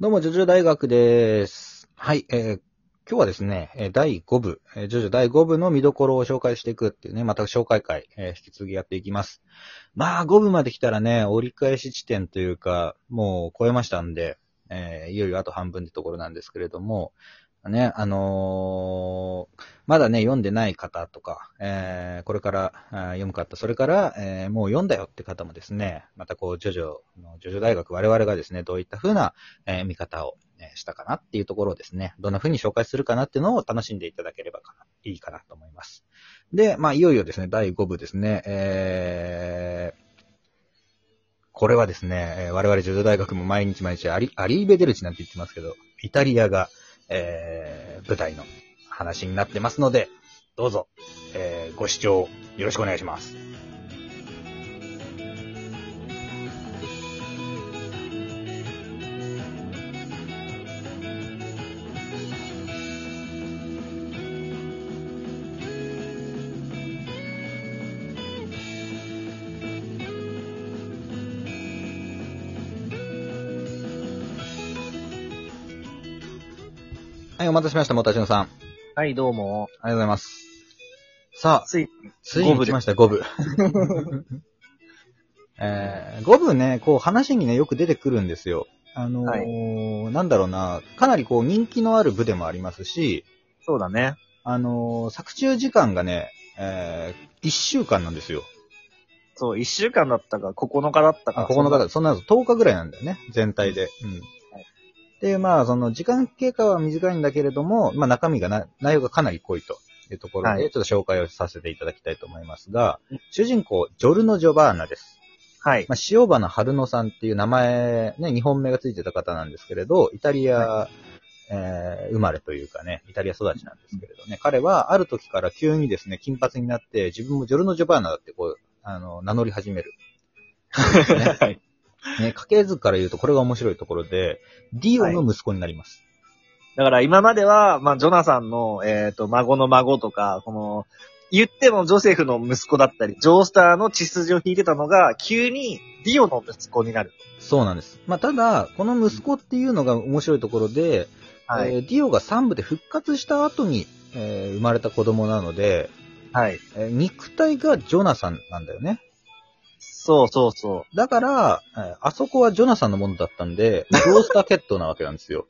どうも、ジョジョ大学です。はい、えー今日はですね、第5部、ジョジョ第5部の見どころを紹介していくっていうね、また紹介会、えー引き続きやっていきます。まあ、5部まで来たらね、折り返し地点というか、もう超えましたんで、えーいよいよあと半分ってところなんですけれども、ね、あのーまだね、読んでない方とか、えーこれから読む方、それから、えーもう読んだよって方もですね、またこう、ジョジョの、ジョジョ大学、我々がですね、どういった風な、えー見方を、えしたかなっていうところをですね、どんな風に紹介するかなっていうのを楽しんでいただければかな、いいかなと思います。で、まあ、いよいよですね、第5部ですね、えーこれはですね、我々ジョジョ大学も毎日毎日アリ、アリーベデルチなんて言ってますけど、イタリアが、えー舞台の話になってますので、どうぞ、えーご視聴よろしくお願いします。はい、お待たせしました、もたちのさん。ありはい、どうも。がとうございます。さあ、つい、ついに来ました、5部。えー、5部ね、こう話にね、よく出てくるんですよ。あのーなんだろうな、かなりこう人気のある部でもありますし、そうだね。あのー作中時間がね、えー、1週間なんですよ。そう、一週間だったか、9日だったか。あ、9日だ。そんなの10日ぐらいなんだよね、全体で。うん。で、まあ、その時間経過は短いんだけれども、まあ中身がな、内容がかなり濃いというところで、はいちょっと紹介をさせていただきたいと思いますがうん、主人公、ジョルノ・ジョバーナです。はい。まあ、塩花春野さんっていう名前、ね、日本名がついてた方なんですけれど、イタリア、えー生まれというかね、イタリア育ちなんですけれどね、彼はある時から急にですね、金髪になって、自分もジョルノ・ジョバーナだってこう、あの、名乗り始める。ねはい。ね、家系図から言うとこれが面白いところで、ディオの息子になります。だから今までは、まあ、ジョナサンの、えっ、と、孫の孫とか、この、言ってもジョセフの息子だったり、ジョースターの血筋を引いてたのが、急にディオの息子になる。そうなんです。まあ、ただ、この息子っていうのが面白いところで、はい。えーディオが3部で復活した後に、えー生まれた子供なので、はい。えー肉体がジョナサンなんだよね。そうそうそだから、えーあそこはジョナサンのものだったんで、ロースターケットなわけなんですよ。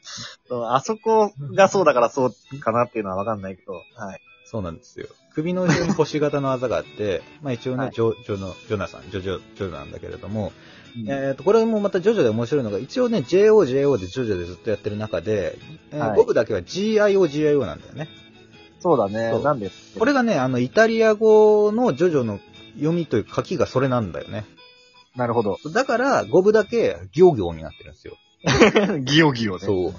う。あそこがそうだからそうかなっていうのはわかんないけど、はい。そうなんですよ。首の後ろに星型の技があって、まあ一応ね、はいジョ、ジョの、ジョナサン、ジョジョ、ジョなんだけれども、うんえっ、と、これもまたジョジョで面白いのが、一応ね、JO、JO でジョジョでずっとやってる中で、えーはい僕だけは GIO、GIO なんだよね。そうだねそう。なんでこれがね、あの、イタリア語のジョジョの読みというか書きがそれなんだよね。なるほど。だから、語部だけ行行になってるんですよ。ギオギオね。そう。っ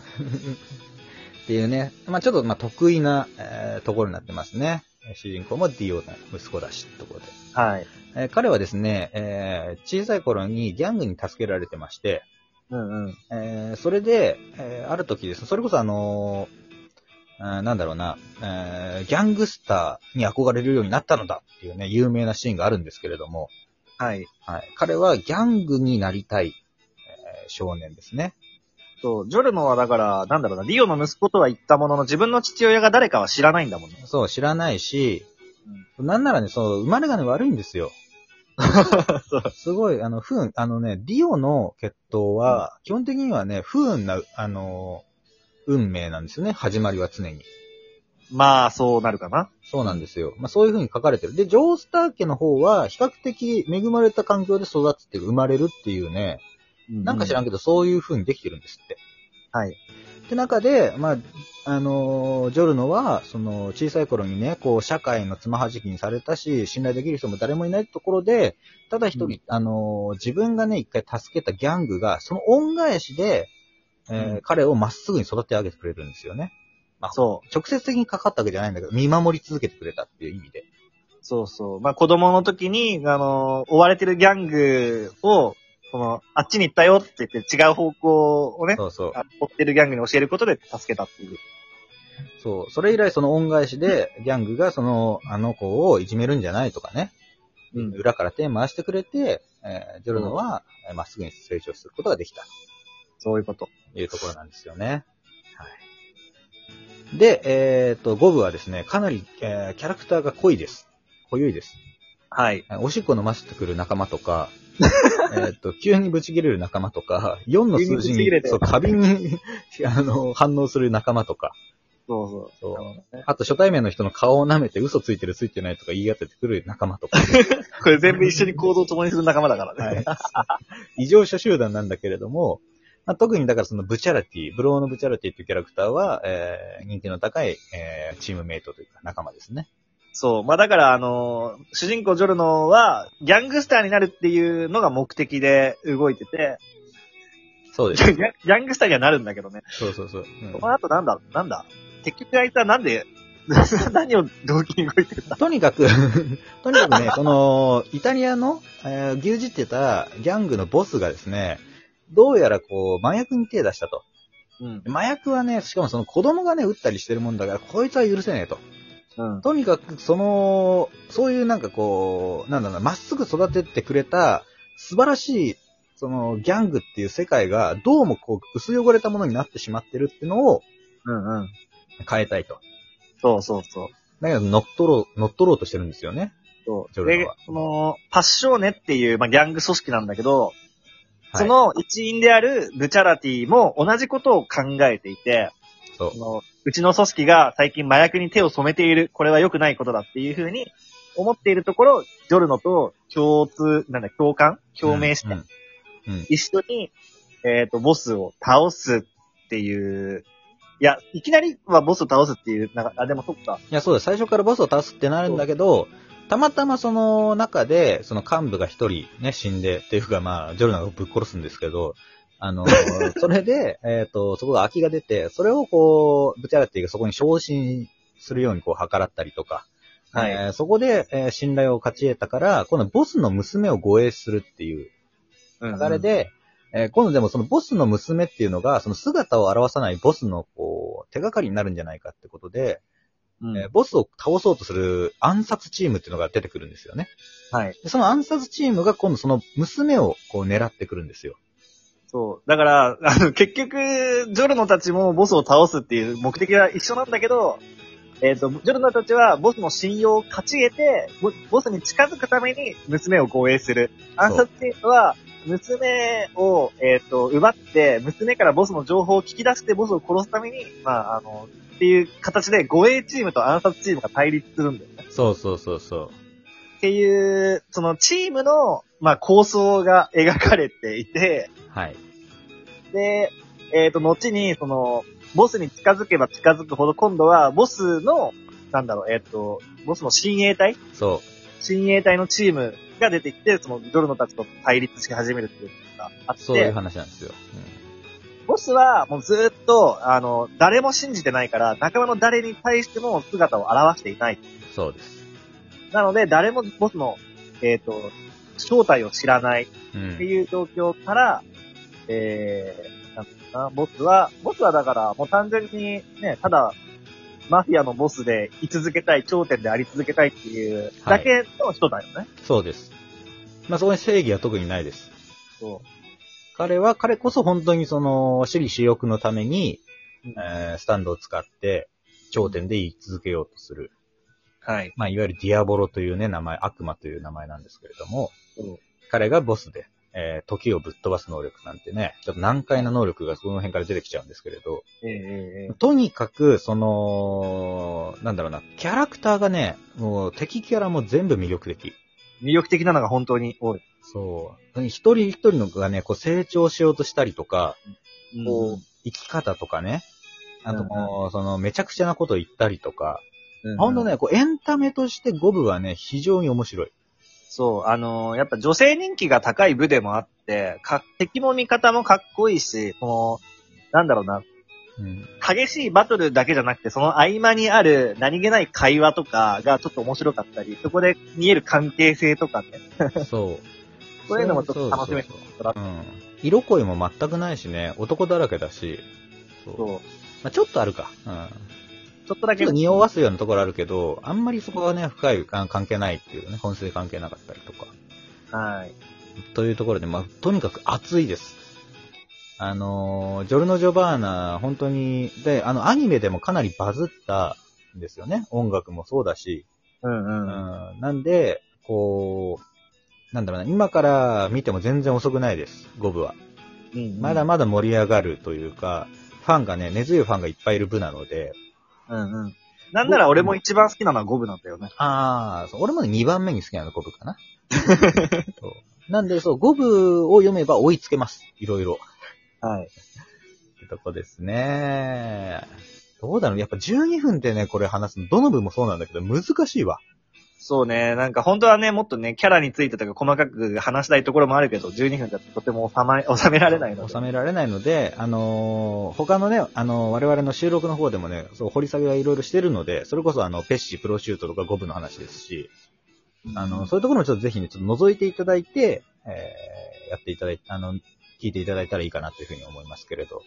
ていうね。まあちょっと、まあ得意な、えーところになってますね。えー主人公もディオの息子だし、ところで。はい。えー彼はですね、えー小さい頃にギャングに助けられてまして、うんうん。えーそれで、えーある時ですね、それこそあのーなんだろうな、えーギャングスターに憧れるようになったのだっていうね、有名なシーンがあるんですけれども、はい。はい、彼はギャングになりたい、えー少年ですね。そう、ジョルノはだから、なんだろうな、リオの息子とは言ったものの、自分の父親が誰かは知らないんだもんね。そう、知らないし、なんならね、そう、生まれがね、悪いんですよ。すごい、あの、不運、あのね、ディオの血統は、基本的にはね、不運な、あの、運命なんですよね、始まりは常に。まあ、そうなるかな。そうなんですよ。まあそういう風に書かれてる。で、ジョースター家の方は、比較的恵まれた環境で育つっていう、生まれるっていうね、なんか知らんけけど、そういう風にできてるんですって。はい。って中で、まあ、あのージョルノは、その、小さい頃にね、こう、社会のつまはじきにされたし、信頼できる人も誰もいないところで、ただ一人、うんあのー自分がね、一回助けたギャングが、その恩返しで、えーうん彼をまっすぐに育て上げてくれるんですよね。まあ、そ直接的にかかったわけじゃないんだけど、見守り続けてくれたっていう意味で。う。そうそう。まあ、子供の時に、あの、追われてるギャングを、この、あっちに行ったよって言って違う方向をね、そうそう。あ追ってるギャングに教えることで助けたっていう。そう。それ以来その恩返しで、ギャングがその、あの子をいじめるんじゃないとかね。うん裏から手回してくれて、えージョルノは、えーまっすぐに成長することができた。そういうこと。いうところなんですよね。はい。で、えっ、と、5部はですね、かなり、えーキャラクターが濃いです。濃ゆいです。はい。おしっこ飲ませてくる仲間とか、えっと、急にブチ切れる仲間とか、4の数字急ににそう、過敏に、あの、反応する仲間とか、そうそう。そうねあと初対面の人の顔を舐めて嘘ついてるついてないとか言い当ててくる仲間とか、これ全部一緒に行動を共にする仲間だからね。はい。異常者集団なんだけれども、まあ、特にだからそのブチャラティ、ブローのブチャラティっていうキャラクターは、えー、人気の高い、えー、チームメイトというか仲間ですね。そう。まあだから、あのー主人公ジョルノは、ギャングスターになるっていうのが目的で動いてて、そうです。ギャギャングスターにはなるんだけどね。そうそうそう。うん後なんだ、なんだ？結局あいつはなんで、何を動機に動いてるんだ？とにかく、とにかくね、その、イタリアの、えー牛耳ってたギャングのボスがですね、どうやらこう、麻薬に手出したと。うん。麻薬はね、しかもその子供がね、撃ったりしてるもんだから、こいつは許せねえと。うん。とにかく、その、そういうなんかこう、なんだろうな、まっすぐ育てってくれた、素晴らしい、その、ギャングっていう世界が、どうもこう、薄汚れたものになってしまってるっていうのをうんうん。変えたいと。そうそうそう。だけど、乗っ取ろう、乗っ取ろうとしてるんですよね。そう。でその、パッショーネっていう、まあ、ギャング組織なんだけど、はいその一員であるブチャラティも同じことを考えていて、そうそ。のうちの組織が最近麻薬に手を染めている、これは良くないことだっていうふうに思っているところ、ジョルノと共通、なんだ、共感共鳴して、うんうんうん一緒に、えっ、と、ボスを倒すっていう、いや、いきなりはボスを倒すっていう、なんか、あ、でもそっか。いや、そうだ、最初からボスを倒すってなるんだけど、たまたまその中で、その幹部が一人ね、死んで、っていうかまあ、ジョルナがぶっ殺すんですけど、あの、それで、えっ、と、そこが空きが出て、それをこう、ブチャラティがそこに昇進するようにこう、計らったりとか、はい。えーそこで、えー信頼を勝ち得たから、今度ボスの娘を護衛するっていううん流れで、えー今度でもそのボスの娘っていうのが、その姿を表さないボスのこう、手がかりになるんじゃないかってことで、うんえーボスを倒そうとする暗殺チームっていうのが出てくるんですよね。はい。でその暗殺チームが今度その娘をこう狙ってくるんですよ。そう。だから、あの、結局、ジョルノたちもボスを倒すっていう目的は一緒なんだけど、えっ、と、ジョルノたちはボスの信用を勝ち得て、ボボスに近づくために娘を護衛する。暗殺チームは、娘を、えっ、と、奪って、娘からボスの情報を聞き出してボスを殺すために、まあ、あの、っていう形で護衛チームと暗殺チームが対立するんだよね。そうそうそうそう。っていう、そのチームの、まあ、構想が描かれていて、はい。で、えっ、と、後に、その、ボスに近づけば近づくほど、今度は、ボスの、なんだろう、えっ、と、ボスの親衛隊？そ親衛隊のチームが出てきて、その、ドルノたちと対立し始めるっていうのがあっう。そういうて、話なんですよ。ボスはもうずーっと、あの、誰も信じてないから、仲間の誰に対しても姿を現していない。うん、そうです。なので、誰もボスの、えっ、と、正体を知らない。うんって。いう状況から、えー、なんかな、ボスは、ボスはだから、もう単純にね、ただ、マフィアのボスで居続けたい、頂点であり続けたいっていうだけの人だよね。そうです。まあそこに正義は特にないです。そ彼は、彼こそ本当にその、私利私欲のために、う。えースタンドを使って、頂点で言い続けようとする。はい。まあ、いわゆるディアボロというね、名前、悪魔という名前なんですけれども、うん彼がボスで、えー時をぶっ飛ばす能力なんてね、ちょっと難解な能力がその辺から出てきちゃうんですけれど、ええええとにかく、その、なんだろうな、キャラクターがね、もう敵キャラも全部魅力的。魅力的なのが本当に多い。そう。一人一人のがね、こう成長しようとしたりとか、こう、生き方とかね、あともう、その、めちゃくちゃなこと言ったりとか、うんほんとね、こう、エンタメとして5部はね、非常に面白い。そう、あのーやっぱ女性人気が高い部でもあって、か、敵も味方もかっこいいし、この、なんだろうな、うん。激しいバトルだけじゃなくて、その合間にある何気ない会話とかがちょっと面白かったり、そこで見える関係性とかね、そう。そういうのもちょっと楽しめうん。色恋も全くないしね、男だらけだし、そう。そう。まあ、ちょっとあるか。うん。ちょっとだけ匂わすようなところあるけど、あんまりそこはね、深いあ関係ないっていうね、本質で関係なかったりとか。はい。というところで、まあ、とにかく熱いです。あのージョルノ・ジョバーナ、本当に、で、あの、アニメでもかなりバズったんですよね。音楽もそうだし。うんう。うんん、なんで、こう、なんだろうな、今から見ても全然遅くないです、ゴブは。うんまだまだ盛り上がるというか、ファンがね、根強いファンがいっぱいいる部なので、うんうん。なんなら俺も一番好きなのはゴブなんだよね。ああ、そう俺もね、2番目に好きなのゴブかな。そうなんで、そう、ゴブを読めば追いつけます。いろいろ。はい。ってとこですね。どうだろうやっぱ12分でね、これ話すの、どの部もそうなんだけど、難しいわ。そうね、なんか本当はね、もっとね、キャラについてとか細かく話したいところもあるけど、12分だととても収ま、収められないので。収められないので、あのー他のね、あのー我々の収録の方でもね、そう、掘り下げはいろいろしてるので、それこそあの、ペッシ、プロシュートとかゴブの話ですし、あの、そういうところもちょっとぜひね、ちょっと覗いていただいて、えー、やっていただいて、あの、聞いていただいたらいいかなというふうに思いますけれど、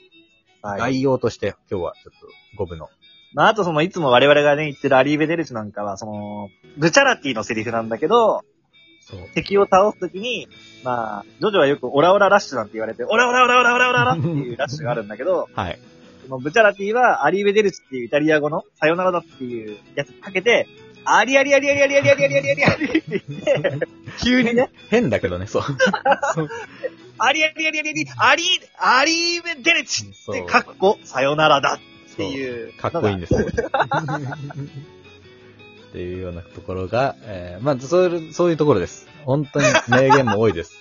はい。概要として今日はちょっとゴブの、まあ、あとその、いつも我々がね、言ってるアリーベデルチなんかは、その、ブチャラティのセリフなんだけど、そう、敵を倒すときに、まあ、ジョジョはよくオラオララッシュなんて言われて、オラオラオラオラオラオラオラっていうラッシュがあるんだけど、はい。そのブチャラティはアリーベデルチっていうイタリア語のさよならだっていうやつかけて、アリアリアリアリアリアリアリアリアリアリアリって言って、急にね、変だけどね、そう。そうアリアリアリアリアリ、アリー、アリーベデルチって、かっこ、さよならだっていう。かっこいいんですよ。っていうようなところが、えーまあ、そういう、そういうところです。本当に名言も多いです。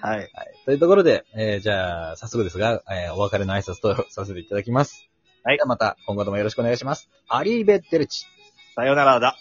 はい。というところで、えーじゃあ、早速ですが、えーお別れの挨拶とさせていただきます。はいではまた、今後ともよろしくお願いします。アリーベッテルチ。さよならだ。